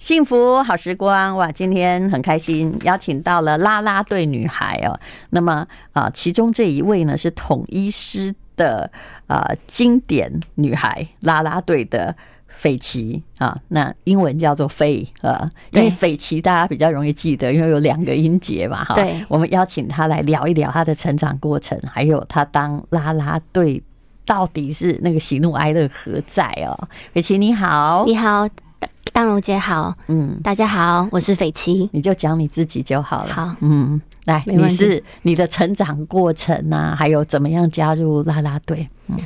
幸福好时光哇！今天很开心，邀请到了啦啦队女孩哦。那么啊，其中这一位呢是统一师的啊经典女孩啦啦队的斐琪啊，那英文叫做 Faye 啊，因为斐琪大家比较容易记得，因为有两个音节嘛哈。对，我们邀请她来聊一聊她的成长过程，还有她当啦啦队到底是那个喜怒哀乐何在哦。斐琪你好，你好。当如姐好，嗯，大家好，我是斐琪，你就讲你自己就好了。好，嗯，来，你是你的成长过程啊，还有怎么样加入啦啦队？嗯，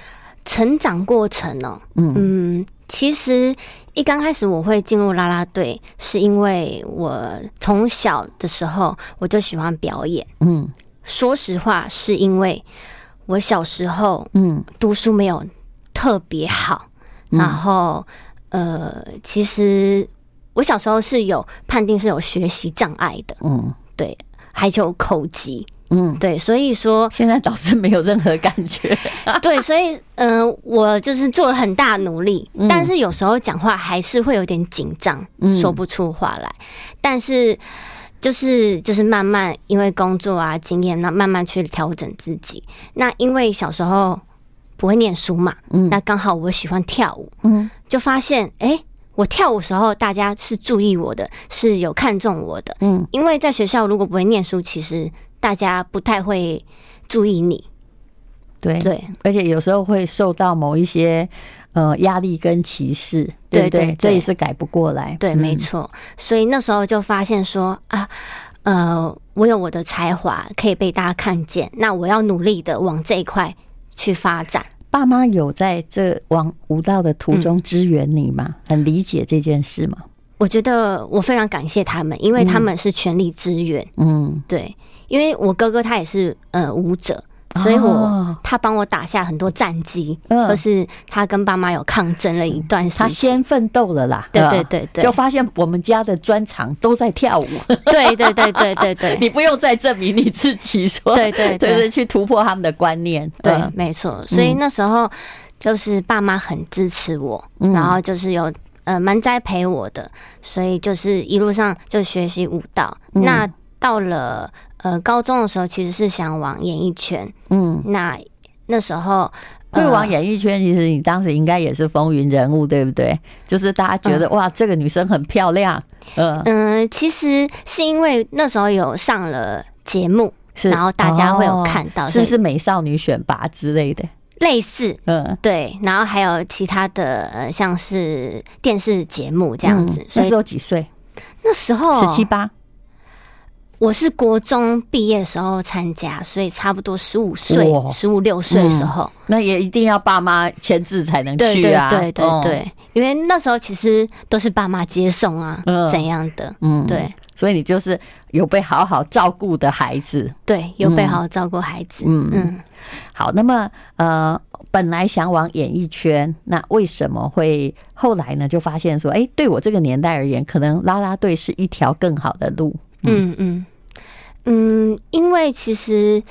成长过程哦，嗯。嗯，其实一刚开始我会进入啦啦队，是因为我从小的时候我就喜欢表演。嗯，说实话，是因为我小时候嗯。读书没有特别好，然后。呃，其实我小时候是有判定是有学习障碍的，嗯，对，还有口疾，嗯，对，所以说现在倒是没有任何感觉，对，所以嗯、呃，我就是做了很大努力，嗯、但是有时候讲话还是会有点紧张，说不出话来，嗯、但是就是就是慢慢因为工作啊经验，那慢慢去调整自己，那因为小时候。不会念书嘛？嗯，那刚好我喜欢跳舞，嗯，就发现哎、欸，我跳舞时候大家是注意我的，是有看中我的，嗯，因为在学校如果不会念书，其实大家不太会注意你，对。对，而且有时候会受到某一些呃压力跟歧视，对对？对对？对，这也是改不过来，对，没错。所以那时候就发现说啊，呃，我有我的才华可以被大家看见，那我要努力的往这一块。去发展，爸妈有在这往舞蹈的途中支援你吗？嗯、很理解这件事吗？我觉得我非常感谢他们，因为他们是全力支援。嗯，对，因为我哥哥他也是呃舞者。所以我他帮我打下很多战绩，或是他跟爸妈有抗争了一段时间，他先奋斗了啦。对对对对，就发现我们家的专长都在跳舞。对对对对对对，你不用再证明你自己，说对对对，就是去突破他们的观念。对，没错。所以那时候就是爸妈很支持我，然后就是有呃蛮栽培我的，所以就是一路上就学习舞蹈。那到了。呃，高中的时候其实是想往演艺圈，嗯，那那时候会往演艺圈，其实你当时应该也是风云人物，对不对？就是大家觉得、嗯、哇，这个女生很漂亮，嗯嗯，其实是因为那时候有上了节目，是，然后大家会有看到，是不是美少女选拔之类的？类似，嗯，对，然后还有其他的，呃，像是电视节目这样子。嗯、那时候几岁？那时候十七八。我是国中毕业的时候参加，所以差不多十五岁、十五六岁的时候，那也一定要爸妈签字才能去啊！对对对对，因为那时候其实都是爸妈接送啊，怎样的？嗯，对，所以你就是有被好好照顾的孩子，对，有被好好照顾孩子。嗯嗯，好，那么呃，本来想往演艺圈，那为什么会后来呢？就发现说，哎，对我这个年代而言，可能啦啦队是一条更好的路。嗯嗯。嗯，因为其实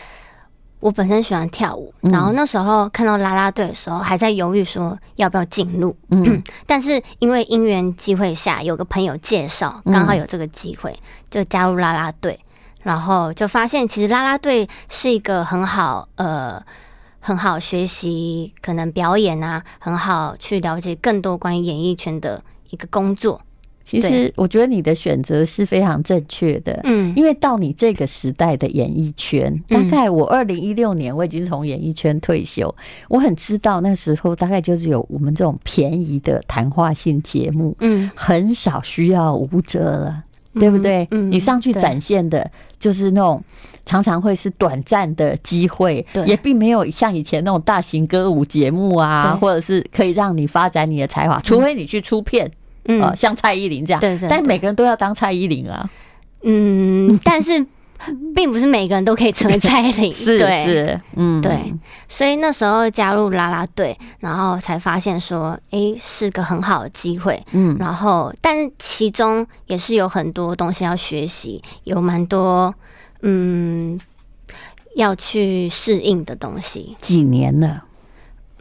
我本身喜欢跳舞，然后那时候看到啦啦队的时候，还在犹豫说要不要进入。嗯，但是因为因缘机会下，有个朋友介绍，刚好有这个机会，就加入啦啦队，然后就发现其实啦啦队是一个很好呃很好学习，可能表演啊，很好去了解更多关于演艺圈的一个工作。其实我觉得你的选择是非常正确的，嗯，因为到你这个时代的演艺圈，大概我二零一六年我已经从演艺圈退休，我很知道那时候大概就是有我们这种便宜的谈话性节目，嗯，很少需要舞者了，对不对？嗯，你上去展现的就是那种常常会是短暂的机会，对，也并没有像以前那种大型歌舞节目啊，或者是可以让你发展你的才华，除非你去出片。嗯，像蔡依林这样，对对，但每个人都要当蔡依林啊。嗯，但是并不是每个人都可以成为蔡依林，是是，嗯，对。所以那时候加入啦啦队，然后才发现说，哎，是个很好的机会。嗯，然后，但是其中也是有很多东西要学习，有蛮多嗯要去适应的东西。几年了？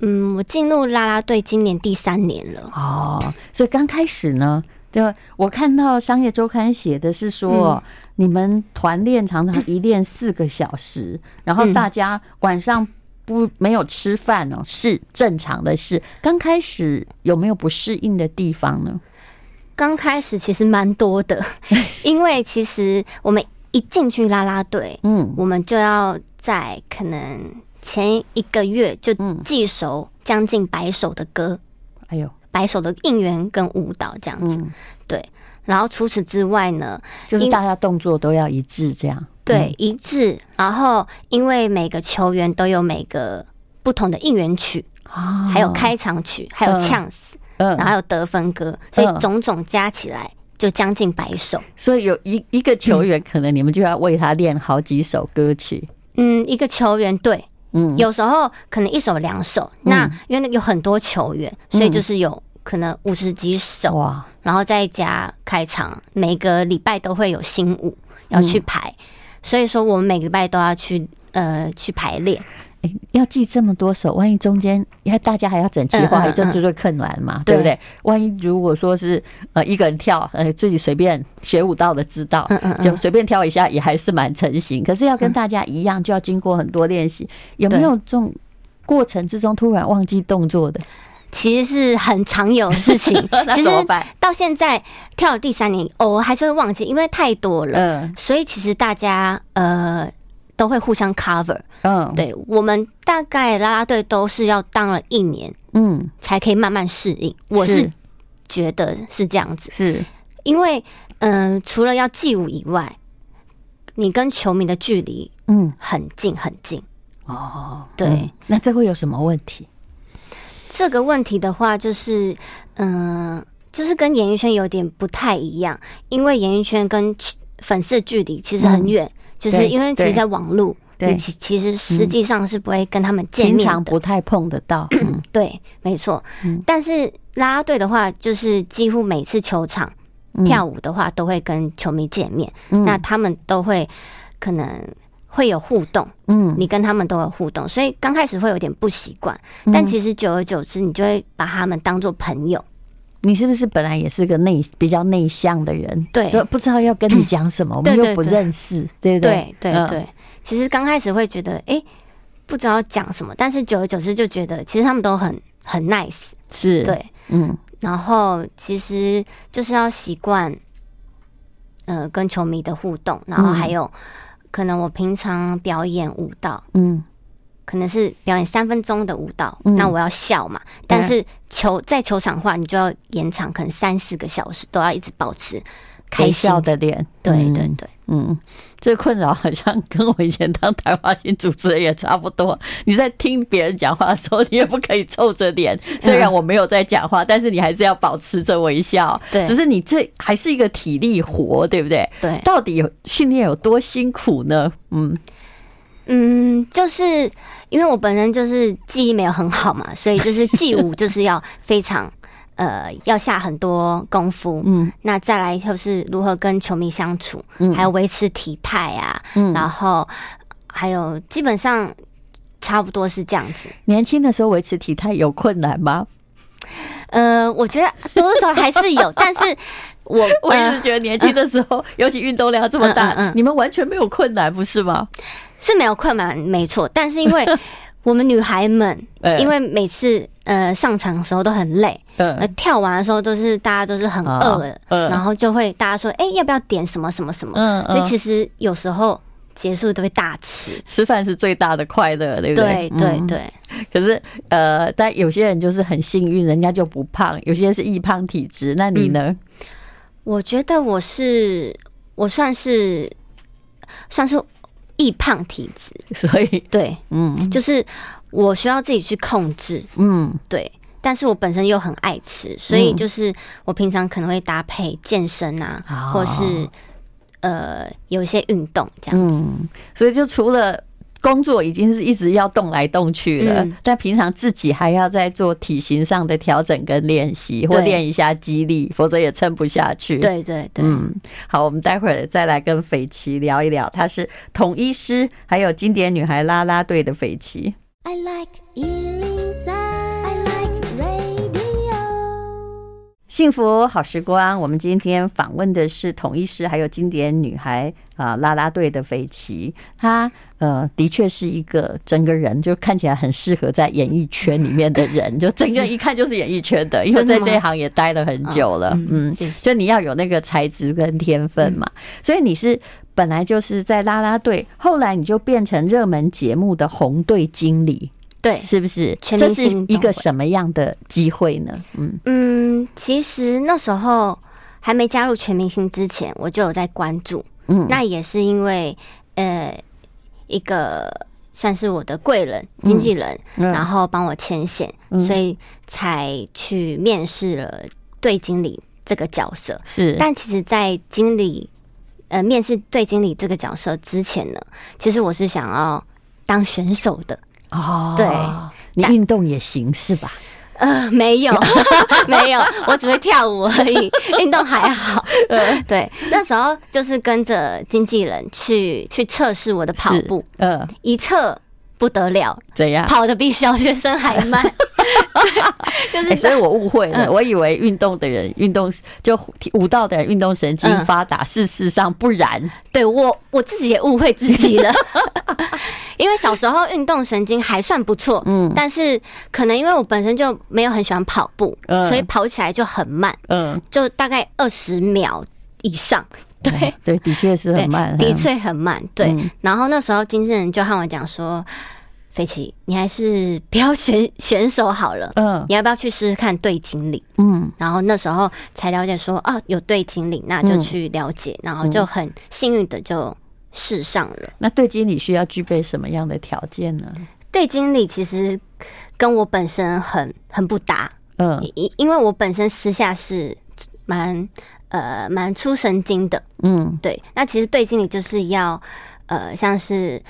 嗯，我进入啦啦队今年第三年了。哦，所以刚开始呢，就我看到商业周刊写的是说，你们团练常常一练四个小时，然后大家晚上不没有吃饭哦，是正常的事。刚开始有没有不适应的地方呢？刚开始其实蛮多的，因为其实我们一进去啦啦队，嗯，我们就要在可能前一个月就记熟将近百首的歌，哎呦，百首的应援跟舞蹈这样子，对。然后除此之外呢，就是大家动作都要一致，这样。对一致。然后因为每个球员都有每个不同的应援曲，还有开场曲，还有呛死。然后还有得分歌，所以种种加起来就将近百首。所以有一一个球员，可能你们就要为他练好几首歌曲。嗯，一个球员对，嗯，有时候可能一首两首。那因为有很多球员，所以就是有可能五十几首哇，然后再加开场，每个礼拜都会有新舞要去排，所以说我们每个礼拜都要去呃去排练。欸、要记这么多首，万一中间，因为大家还要整齐划一，这就最困难嘛，对不对？万一如果说是呃一个人跳，呃自己随便学舞蹈的知道，就随便跳一下也还是蛮成型。可是要跟大家一样，就要经过很多练习。有没有这种过程之中突然忘记动作的？其实是很常有的事情。其实到现在跳了第三年，偶尔还是会忘记，因为太多了。嗯所以其实大家呃。都会互相 cover，嗯，对，我们大概啦啦队都是要当了一年，嗯，才可以慢慢适应。我是觉得是这样子，是因为，嗯，除了要记舞以外，你跟球迷的距离，嗯，很近很近。哦，对，那这会有什么问题？这个问题的话，就是，嗯，就是跟演艺圈有点不太一样，因为演艺圈跟粉丝的距离其实很远。就是因为其实，在网络，你其其实实际上是不会跟他们见面的，平常不太碰得到。对，没错。但是啦啦队的话，就是几乎每次球场跳舞的话，都会跟球迷见面。那他们都会可能会有互动，嗯，你跟他们都有互动，所以刚开始会有点不习惯。但其实久而久之，你就会把他们当做朋友。你是不是本来也是个内比较内向的人？对，就不知道要跟你讲什么，我们又不认识，对不对？对对对。其实刚开始会觉得，哎，不知道讲什么，但是久而久之就觉得，其实他们都很很 nice，是对，嗯。然后其实就是要习惯，呃，跟球迷的互动，然后还有可能我平常表演舞蹈，嗯。可能是表演三分钟的舞蹈，嗯、那我要笑嘛。但是球在球场的话，你就要延长，可能三四个小时都要一直保持开笑的脸。对对对，嗯，这困扰好像跟我以前当台花新主持人也差不多。你在听别人讲话的时候，你也不可以皱着脸。虽然我没有在讲话，但是你还是要保持着微笑。对，只是你这还是一个体力活，对不对？对，到底有训练有多辛苦呢？嗯。嗯，就是因为我本身就是记忆没有很好嘛，所以就是 记舞就是要非常呃要下很多功夫。嗯，那再来就是如何跟球迷相处，嗯，还有维持体态啊，嗯，然后还有基本上差不多是这样子。年轻的时候维持体态有困难吗？呃，我觉得多多少少还是有，但是我 我也是觉得年轻的时候，尤其运动量这么大，嗯，你们完全没有困难，不是吗？是没有困难，没错。但是因为 我们女孩们，因为每次呃上场的时候都很累，呃跳完的时候都是大家都是很饿的，然后就会大家说，哎，要不要点什么什么什么？所以其实有时候结束都会大吃，吃饭是最大的快乐，对不对？对对对。可是呃，但有些人就是很幸运，人家就不胖；有些人是易胖体质。那你呢？我觉得我是我算是算是。易胖体质，所以对，嗯，就是我需要自己去控制，嗯，对。但是我本身又很爱吃，所以就是我平常可能会搭配健身啊，嗯、或是呃有一些运动这样子。嗯，所以就除了。工作已经是一直要动来动去了，嗯、但平常自己还要再做体型上的调整跟练习，或练一下肌力，否则也撑不下去。对对对，嗯，好，我们待会儿再来跟斐琪聊一聊，她是统一师，还有经典女孩啦啦队的斐琪。I like 幸福好时光，我们今天访问的是统一师还有经典女孩啊拉拉队的斐琪，她呃的确是一个整个人就看起来很适合在演艺圈里面的人，就整个一看就是演艺圈的，因为在这一行也待了很久了，嗯，就你要有那个才智跟天分嘛，所以你是本来就是在拉拉队，后来你就变成热门节目的红队经理。对，是不是？这是一个什么样的机会呢？嗯嗯，其实那时候还没加入全明星之前，我就有在关注。嗯，那也是因为呃，一个算是我的贵人、经纪人，嗯、然后帮我牵线，嗯、所以才去面试了队经理这个角色。是，但其实，在经理呃面试队经理这个角色之前呢，其实我是想要当选手的。哦，对，你运动也行是吧？呃，没有，没有，我只会跳舞而已，运动还好。呃，对，那时候就是跟着经纪人去去测试我的跑步，呃，一测不得了，怎样？跑得比小学生还慢。就是、欸，所以我误会了，嗯、我以为运动的人运动就舞蹈的人运动神经发达，事实上不然。对我我自己也误会自己了，因为小时候运动神经还算不错，嗯，但是可能因为我本身就没有很喜欢跑步，嗯，所以跑起来就很慢，嗯，就大概二十秒以上，对。对，的确是很慢，的确很慢，对。然后那时候经纪人就和我讲说。斐琪，你还是不要选 选手好了。嗯，你要不要去试试看对经理？嗯，然后那时候才了解说，哦，有对经理，那就去了解，然后就很幸运的就试上了。那对经理需要具备什么样的条件呢？对经理其实跟我本身很很不搭。嗯，因因为我本身私下是蛮呃蛮出神经的。嗯，对。那其实对经理就是要呃像是。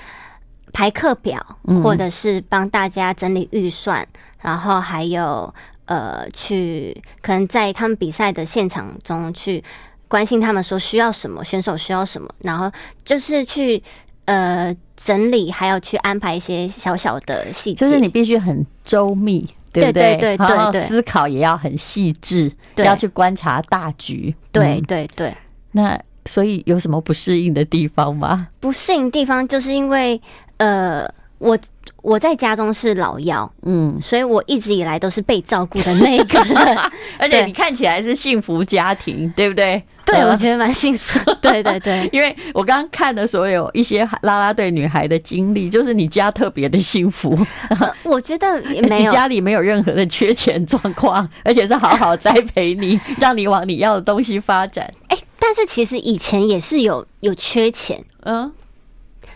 排课表，或者是帮大家整理预算，嗯、然后还有呃，去可能在他们比赛的现场中去关心他们说需要什么，选手需要什么，然后就是去呃整理，还有去安排一些小小的细节，就是你必须很周密，对不对？对？对思考也要很细致，对。要去观察大局。对对对，那所以有什么不适应的地方吗？不适应地方就是因为。呃，我我在家中是老幺，嗯，所以我一直以来都是被照顾的那个人，而且你看起来是幸福家庭，对不对？对，我觉得蛮幸福。对对对，因为我刚刚看的所有一些啦啦队女孩的经历，就是你家特别的幸福。我觉得没有，你家里没有任何的缺钱状况，而且是好好栽培你，让你往你要的东西发展。哎，但是其实以前也是有有缺钱，嗯。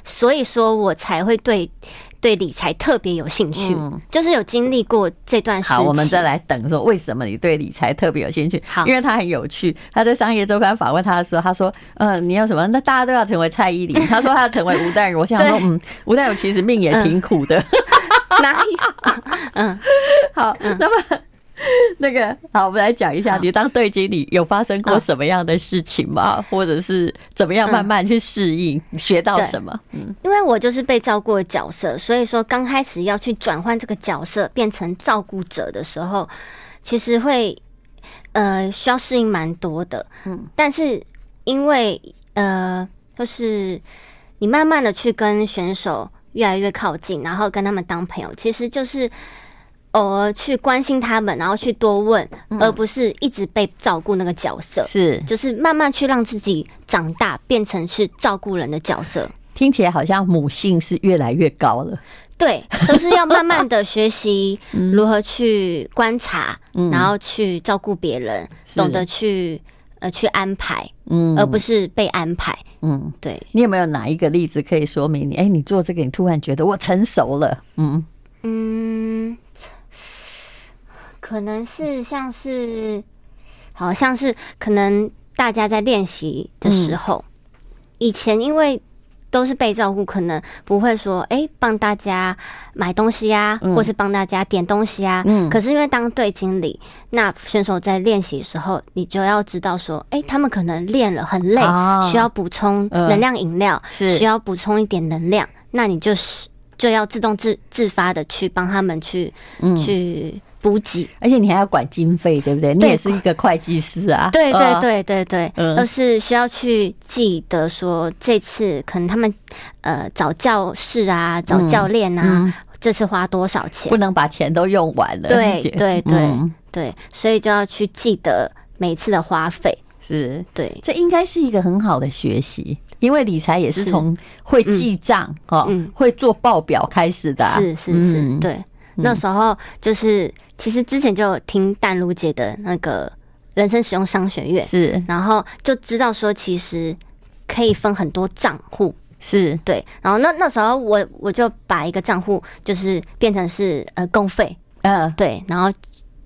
所以说我才会对对理财特别有兴趣，嗯、就是有经历过这段时间。好，我们再来等说为什么你对理财特别有兴趣？好，因为他很有趣。他在商业周刊访问他的时候，他说：“嗯、呃，你要什么？那大家都要成为蔡依林。”他说他要成为吴淡如。我想说，对嗯，吴淡如其实命也挺苦的。嗯、哪里？嗯，好，那么。那个好，我们来讲一下，你当队经理有发生过什么样的事情吗？或者是怎么样慢慢去适应，学到什么？嗯，因为我就是被照顾的角色，所以说刚开始要去转换这个角色变成照顾者的时候，其实会呃需要适应蛮多的。嗯，但是因为呃就是你慢慢的去跟选手越来越靠近，然后跟他们当朋友，其实就是。偶尔去关心他们，然后去多问，而不是一直被照顾那个角色。是，就是慢慢去让自己长大，变成是照顾人的角色。听起来好像母性是越来越高了。对，就是要慢慢的学习如何去观察，然后去照顾别人，懂得去呃去安排，嗯，而不是被安排。嗯，对。你有没有哪一个例子可以说明你？哎，你做这个，你突然觉得我成熟了。嗯嗯。可能是像是，好像是可能大家在练习的时候，以前因为都是被照顾，可能不会说哎，帮大家买东西啊，或是帮大家点东西啊。嗯。可是因为当队经理，那选手在练习的时候，你就要知道说，哎，他们可能练了很累，需要补充能量饮料，是需要补充一点能量，那你就是就要自动自自发的去帮他们去去。补给，而且你还要管经费，对不对？你也是一个会计师啊。对对对对对，都是需要去记得说，这次可能他们呃找教室啊，找教练啊，这次花多少钱？不能把钱都用完了。对 对对对，所以就要去记得每次的花费。是对，这应该是一个很好的学习，因为理财也是从会记账哈，会做报表开始的。是是是，对。那时候就是，其实之前就有听淡如姐的那个人生使用商学院，是，然后就知道说，其实可以分很多账户，是。对。然后那那时候我我就把一个账户就是变成是呃公费，呃，对，然后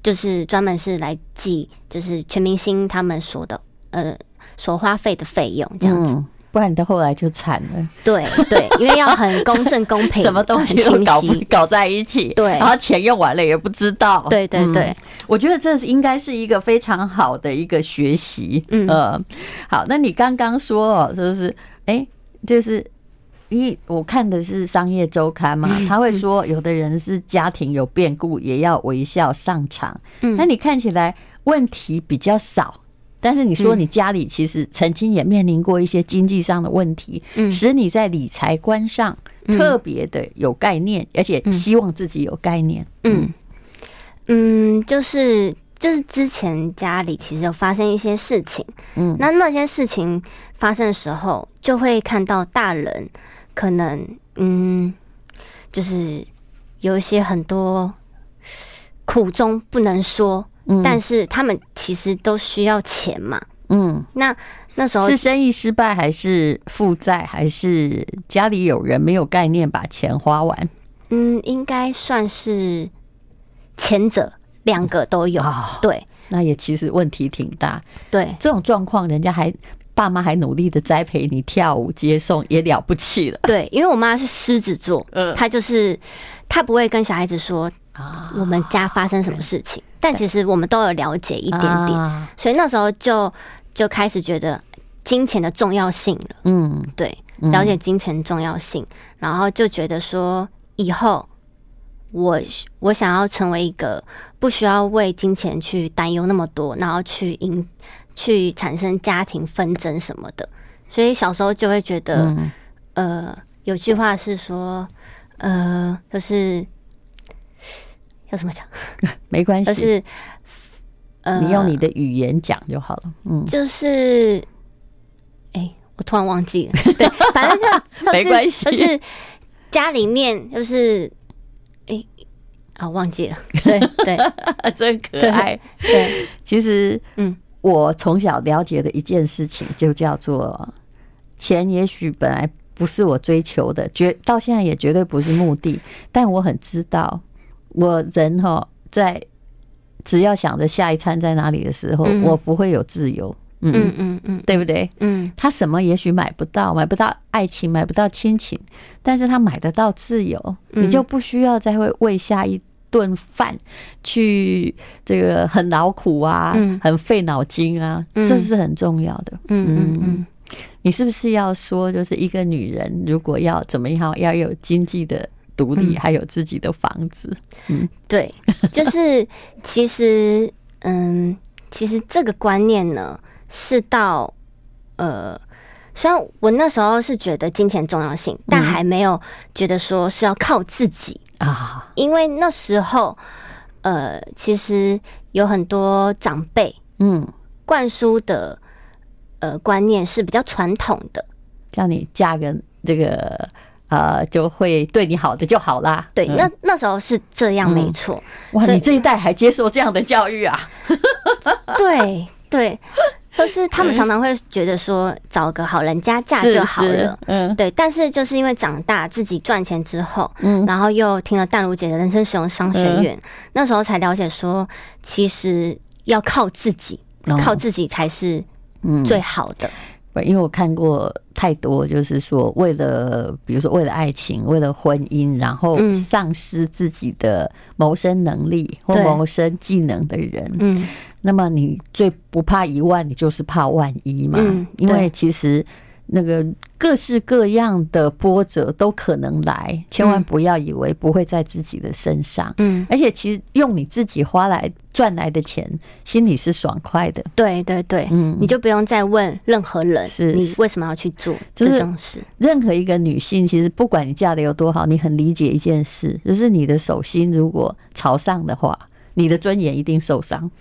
就是专门是来记就是全明星他们所的呃所花费的费用这样子。不然你到后来就惨了。对对，因为要很公正公平，什么东西都搞不搞在一起。对，然后钱用完了也不知道。对对对，嗯、我觉得这是应该是一个非常好的一个学习。嗯、呃，好，那你刚刚说哦，就是哎、欸，就是因为我看的是商业周刊嘛，他会说有的人是家庭有变故也要微笑上场。嗯，那你看起来问题比较少。但是你说你家里其实曾经也面临过一些经济上的问题，使你在理财观上特别的有概念，而且希望自己有概念。嗯。嗯，就是就是之前家里其实有发生一些事情，嗯，那那些事情发生的时候，就会看到大人可能嗯，就是有一些很多苦衷不能说。但是他们其实都需要钱嘛，嗯，那那时候是生意失败，还是负债，还是家里有人没有概念把钱花完？嗯，应该算是前者，两个都有。对，那也其实问题挺大。对，这种状况，人家还爸妈还努力的栽培你跳舞接送，也了不起了。对，因为我妈是狮子座，嗯，她就是她不会跟小孩子说啊，我们家发生什么事情。但其实我们都有了解一点点，所以那时候就就开始觉得金钱的重要性了。嗯，对，了解金钱的重要性，然后就觉得说以后我我想要成为一个不需要为金钱去担忧那么多，然后去引去产生家庭纷争什么的。所以小时候就会觉得，呃，有句话是说，呃，就是。要怎么讲？没关系，就是呃，你用你的语言讲就好了。嗯，就是，哎、欸，我突然忘记了。对，反正就 没关系，就是家里面就是，哎、欸，啊，忘记了。对对，真可爱。对，其实，嗯，我从小了解的一件事情就叫做，钱也许本来不是我追求的，绝到现在也绝对不是目的，但我很知道。我人哈，在只要想着下一餐在哪里的时候，我不会有自由。嗯嗯嗯，对不对？嗯，他什么也许买不到，买不到爱情，买不到亲情，但是他买得到自由。你就不需要再会为下一顿饭去这个很劳苦啊，很费脑筋啊，这是很重要的。嗯嗯嗯，你是不是要说，就是一个女人如果要怎么样，要有经济的？独立，还有自己的房子。嗯，对，就是其实，嗯，其实这个观念呢，是到呃，虽然我那时候是觉得金钱重要性，但还没有觉得说是要靠自己啊，因为那时候，呃，其实有很多长辈，嗯，灌输的呃观念是比较传统的，叫你嫁个这个。呃，就会对你好的就好啦。对，那那时候是这样，没错。哇，你这一代还接受这样的教育啊？对对，可是他们常常会觉得说，找个好人家嫁就好了。嗯，对。但是就是因为长大自己赚钱之后，嗯，然后又听了淡如姐的人生使用商学院，那时候才了解说，其实要靠自己，靠自己才是最好的。因为我看过太多，就是说为了，比如说为了爱情，为了婚姻，然后丧失自己的谋生能力或谋生技能的人。嗯，那么你最不怕一万，你就是怕万一嘛。因为其实那个各式各样的波折都可能来，千万不要以为不会在自己的身上。嗯，而且其实用你自己花来赚来的钱，心里是爽快的。对对对，嗯，你就不用再问任何人，是你为什么要去做这种事。任何一个女性，其实不管你嫁的有多好，你很理解一件事，就是你的手心如果朝上的话，你的尊严一定受伤。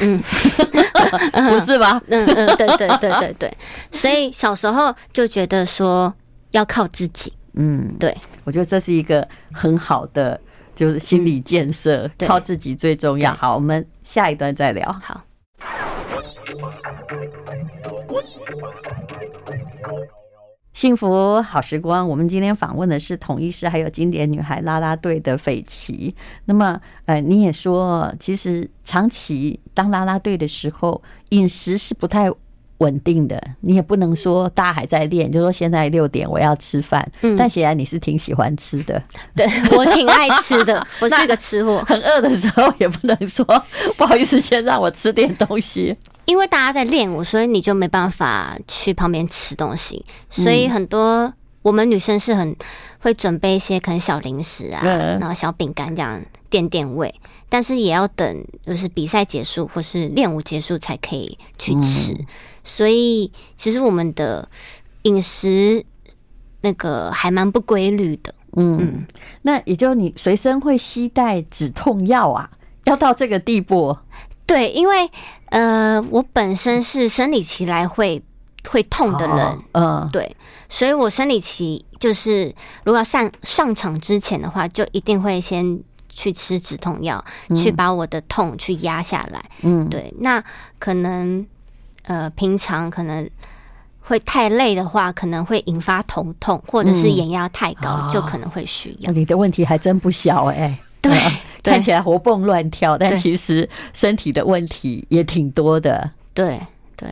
嗯，不是吧？嗯嗯，对对对对对，所以小时候就觉得说要靠自己。嗯，对，我觉得这是一个很好的，就是心理建设，靠自己最重要。好，我们下一段再聊。好。幸福好时光，我们今天访问的是统一师还有经典女孩拉拉队的斐琪。那么，呃，你也说，其实长期当拉拉队的时候，饮食是不太稳定的。你也不能说大家还在练，就说现在六点我要吃饭。嗯，但显然你是挺喜欢吃的。对，我挺爱吃的，我是个吃货。很饿的时候也不能说 不好意思，先让我吃点东西。因为大家在练舞，所以你就没办法去旁边吃东西。所以很多我们女生是很会准备一些可能小零食啊，然后小饼干这样垫垫胃。但是也要等就是比赛结束或是练舞结束才可以去吃。所以其实我们的饮食那个还蛮不规律的。嗯，那也就你随身会携带止痛药啊？要到这个地步？对，因为。呃，我本身是生理期来会会痛的人，嗯，对，所以我生理期就是如果要上上场之前的话，就一定会先去吃止痛药，去把我的痛去压下来，嗯，对。那可能呃，平常可能会太累的话，可能会引发头痛，或者是眼压太高，就可能会需要。你的问题还真不小哎。对，看起来活蹦乱跳，但其实身体的问题也挺多的。对对，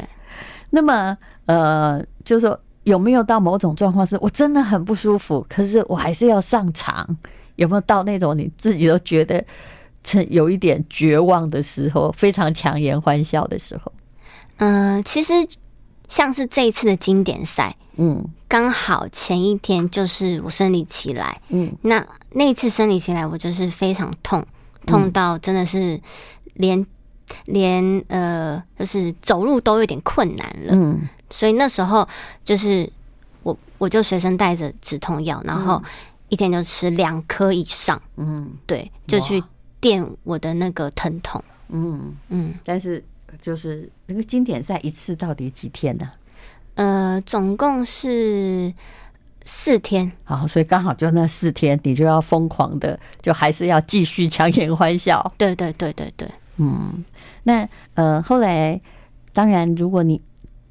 那么呃，就是说有没有到某种状况是我真的很不舒服，可是我还是要上场？有没有到那种你自己都觉得成有一点绝望的时候，非常强颜欢笑的时候？嗯、呃，其实。像是这一次的经典赛，嗯，刚好前一天就是我生理期来，嗯，那那一次生理期来，我就是非常痛，痛到真的是连连呃，就是走路都有点困难了，嗯，所以那时候就是我我就随身带着止痛药，然后一天就吃两颗以上，嗯，对，就去垫我的那个疼痛，嗯。嗯，但是。就是那个经典赛一次到底几天呢？呃，总共是四天。好，所以刚好就那四天，你就要疯狂的，就还是要继续强颜欢笑。对对对对对，嗯。那呃，后来当然，如果你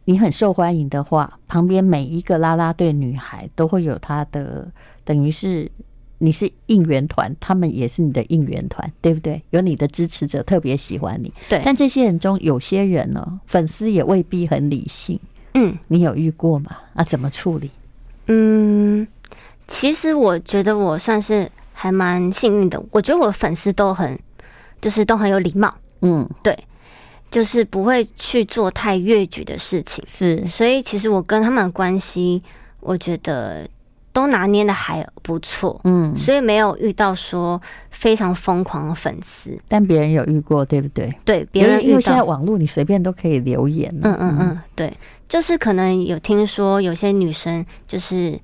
你很受欢迎的话，旁边每一个啦啦队女孩都会有她的，等于是。你是应援团，他们也是你的应援团，对不对？有你的支持者特别喜欢你，对。但这些人中有些人呢，粉丝也未必很理性。嗯，你有遇过吗？啊，怎么处理？嗯，其实我觉得我算是还蛮幸运的。我觉得我的粉丝都很，就是都很有礼貌。嗯，对，就是不会去做太越矩的事情。是，所以其实我跟他们的关系，我觉得。都拿捏的还不错，嗯，所以没有遇到说非常疯狂的粉丝，但别人有遇过，对不对？对，别人遇到，因为现在网络你随便都可以留言，嗯嗯嗯，对，就是可能有听说有些女生就是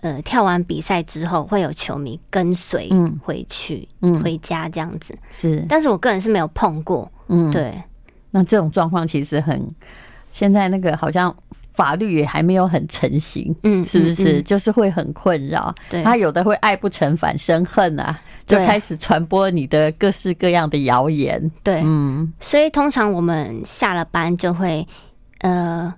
呃跳完比赛之后会有球迷跟随回去，嗯，回家这样子。是，但是我个人是没有碰过，嗯，对，那这种状况其实很，现在那个好像。法律也还没有很成型，嗯，是不是？就是会很困扰。对，他有的会爱不成反生恨啊，就开始传播你的各式各样的谣言。对，嗯，所以通常我们下了班就会，呃，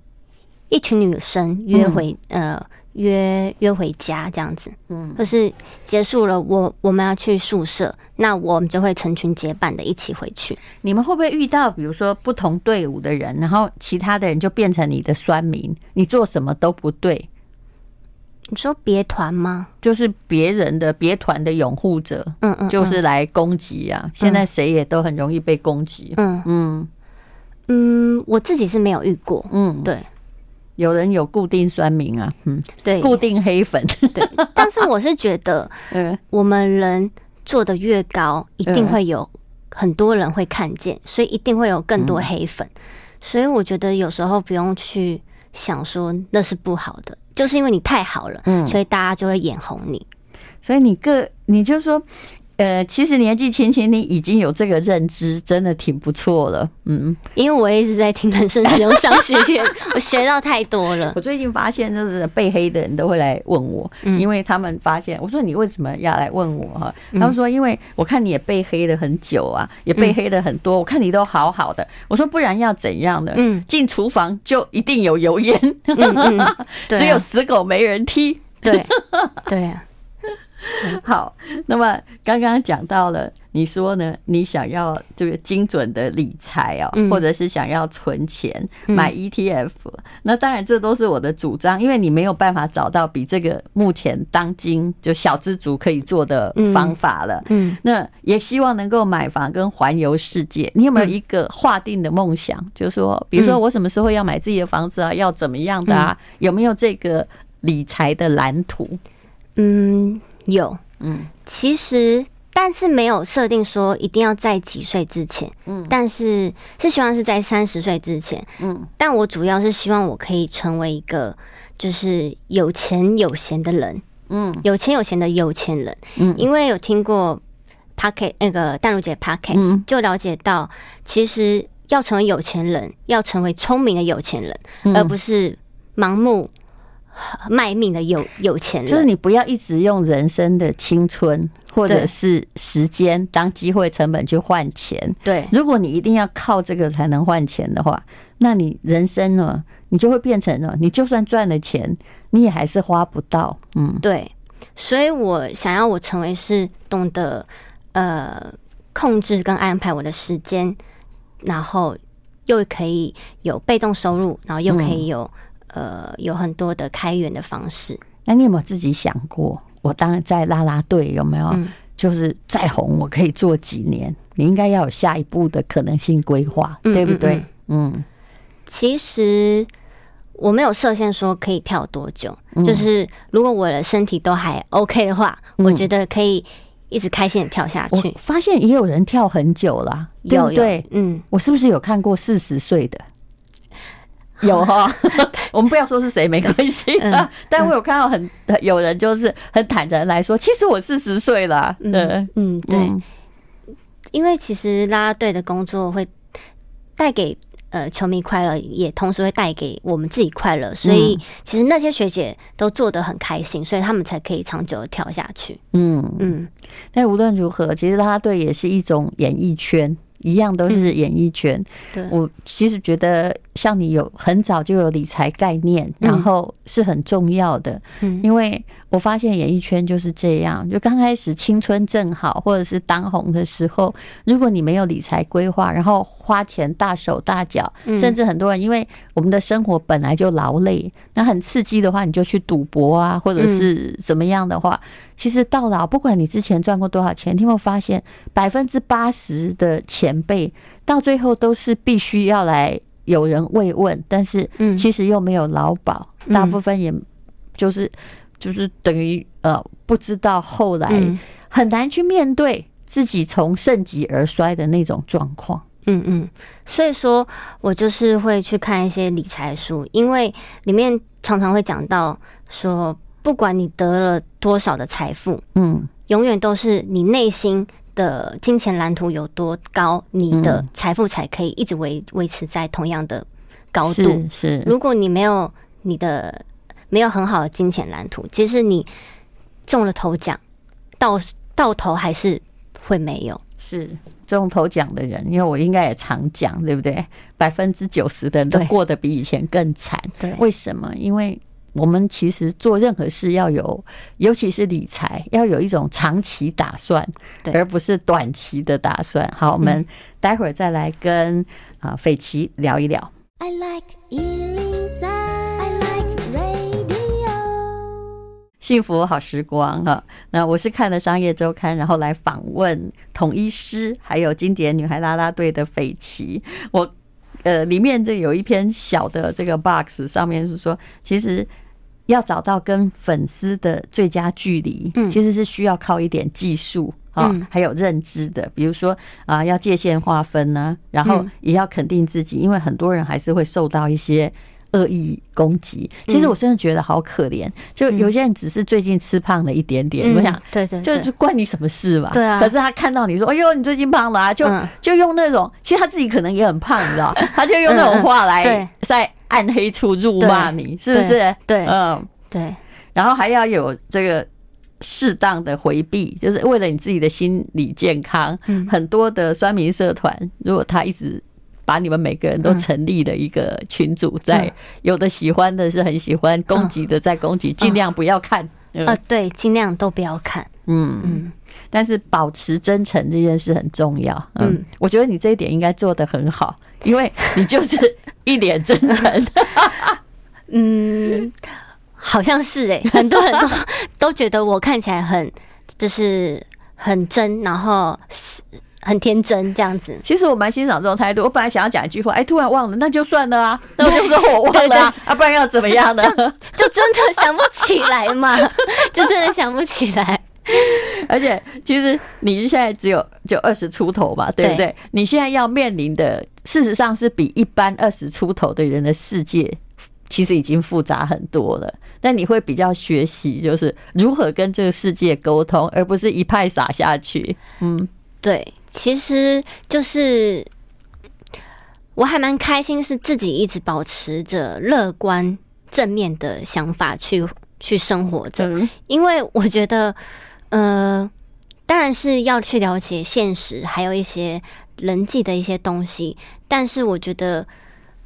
一群女生约回，呃。约约回家这样子，嗯，或是结束了，我我们要去宿舍，那我们就会成群结伴的一起回去。你们会不会遇到，比如说不同队伍的人，然后其他的人就变成你的酸民，你做什么都不对？你说别团吗？就是别人的别团的拥护者，嗯嗯，就是来攻击啊！现在谁也都很容易被攻击，嗯嗯嗯，我自己是没有遇过，嗯，对。有人有固定酸民啊，嗯，对，固定黑粉，对。但是我是觉得，嗯，我们人做的越高，一定会有很多人会看见，所以一定会有更多黑粉。所以我觉得有时候不用去想说那是不好的，就是因为你太好了，嗯，所以大家就会眼红你。所以你个，你就说。呃，其实年纪轻轻，你已经有这个认知，真的挺不错了。嗯，因为我一直在听人生使用商学院，我学到太多了。我最近发现，就是被黑的人都会来问我，因为他们发现，我说你为什么要来问我哈？他们说，因为我看你也被黑了很久啊，也被黑了很多，我看你都好好的。我说不然要怎样的？嗯，进厨房就一定有油烟，只有死狗没人踢。对，对啊。好，那么刚刚讲到了，你说呢？你想要这个精准的理财哦，或者是想要存钱买 ETF，那当然这都是我的主张，因为你没有办法找到比这个目前当今就小资族可以做的方法了。嗯，那也希望能够买房跟环游世界。你有没有一个划定的梦想？就是说，比如说我什么时候要买自己的房子啊？要怎么样的啊？有没有这个理财的蓝图？嗯。有，嗯，其实，但是没有设定说一定要在几岁之前，嗯，但是是希望是在三十岁之前，嗯，但我主要是希望我可以成为一个就是有钱有闲的人，嗯，有钱有闲的有钱人，嗯，因为有听过 Podcast 那个淡如姐 Podcast 就了解到，其实要成为有钱人，要成为聪明的有钱人，而不是盲目。卖命的有有钱人，就是你不要一直用人生的青春或者是时间当机会成本去换钱。对，如果你一定要靠这个才能换钱的话，那你人生呢，你就会变成了，你就算赚了钱，你也还是花不到。嗯，对。所以我想要我成为是懂得呃控制跟安排我的时间，然后又可以有被动收入，然后又可以有。呃，有很多的开源的方式。那你有没有自己想过？我当然在啦啦队有没有？就是再红，我可以做几年？你应该要有下一步的可能性规划，对不对？嗯，其实我没有设限说可以跳多久。就是如果我的身体都还 OK 的话，我觉得可以一直开心的跳下去。发现也有人跳很久了，对不对？嗯，我是不是有看过四十岁的？有哈，我们不要说是谁没关系，但我有看到很有人就是很坦然来说，其实我四十岁了。嗯嗯，对，因为其实啦啦队的工作会带给呃球迷快乐，也同时会带给我们自己快乐，所以其实那些学姐都做得很开心，所以他们才可以长久的跳下去。嗯。嗯，但无论如何，其实啦啦队也是一种演艺圈。一样都是演艺圈，对，我其实觉得像你有很早就有理财概念，然后是很重要的，嗯，因为我发现演艺圈就是这样，就刚开始青春正好或者是当红的时候，如果你没有理财规划，然后花钱大手大脚，甚至很多人因为我们的生活本来就劳累，那很刺激的话，你就去赌博啊，或者是怎么样的话。其实到老，不管你之前赚过多少钱，你有没有发现百分之八十的前辈到最后都是必须要来有人慰问，但是其实又没有劳保，大部分也就是就是等于呃不知道后来很难去面对自己从盛极而衰的那种状况。嗯嗯，所以说我就是会去看一些理财书，因为里面常常会讲到说。不管你得了多少的财富，嗯，永远都是你内心的金钱蓝图有多高，你的财富才可以一直维维持在同样的高度。是，是，如果你没有你的没有很好的金钱蓝图，其实你中了头奖，到到头还是会没有。是中头奖的人，因为我应该也常讲，对不对？百分之九十的人都过得比以前更惨。对，为什么？因为我们其实做任何事要有，尤其是理财，要有一种长期打算，而不是短期的打算。好，我们待会儿再来跟啊斐奇聊一聊。I like 103, I like radio 幸福好时光哈。那我是看了商业周刊，然后来访问统一师还有经典女孩啦啦队的斐琪。我。呃，里面这有一篇小的这个 box，上面是说，其实要找到跟粉丝的最佳距离，嗯，其实是需要靠一点技术啊，还有认知的，比如说啊，要界限划分呢，然后也要肯定自己，因为很多人还是会受到一些。恶意攻击，其实我真的觉得好可怜。就有些人只是最近吃胖了一点点，我想，对对，就就关你什么事嘛？对啊。可是他看到你说：“哎呦，你最近胖了啊！”就就用那种，其实他自己可能也很胖，你知道？他就用那种话来在暗黑处辱骂你，是不是？对，嗯，对。然后还要有这个适当的回避，就是为了你自己的心理健康。很多的酸民社团，如果他一直。把你们每个人都成立的一个群组，在有的喜欢的是很喜欢，攻击的在攻击，尽量不要看。呃，对，尽量都不要看。嗯嗯，但是保持真诚这件事很重要。嗯，我觉得你这一点应该做得很好，因为你就是 一脸真诚。嗯，好像是哎，很多人都都觉得我看起来很就是很真，然后是。很天真这样子，其实我蛮欣赏这种态度。我本来想要讲一句话，哎，突然忘了，那就算了啊，那我就说我忘了啊，啊，不然要怎么样呢？就真的想不起来嘛，就真的想不起来。而且，其实你现在只有就二十出头嘛，对不对？你现在要面临的，事实上是比一般二十出头的人的世界，其实已经复杂很多了。但你会比较学习，就是如何跟这个世界沟通，而不是一派撒下去。嗯。对，其实就是我还蛮开心，是自己一直保持着乐观正面的想法去去生活着。因为我觉得，呃，当然是要去了解现实，还有一些人际的一些东西。但是我觉得，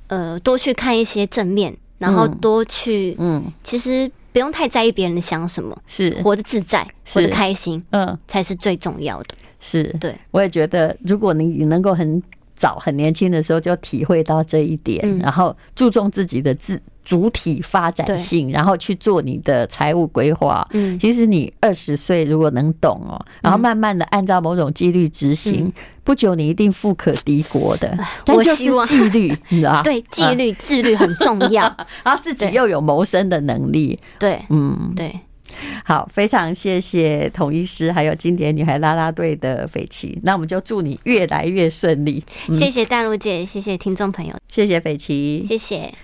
呃，多去看一些正面，然后多去，嗯，其实不用太在意别人想什么，是活得自在，活得开心，嗯，才是最重要的。是。对，我也觉得，如果你能够很早、很年轻的时候就体会到这一点，然后注重自己的自主体发展性，然后去做你的财务规划。嗯，其实你二十岁如果能懂哦，然后慢慢的按照某种纪律执行，不久你一定富可敌国的。我希望。纪律，你知道？对，纪律、自律很重要，然后自己又有谋生的能力。对，嗯，对。好，非常谢谢统一师，还有经典女孩啦啦队的斐琪，那我们就祝你越来越顺利。谢谢淡如姐，谢谢听众朋友，谢谢斐琪，谢谢。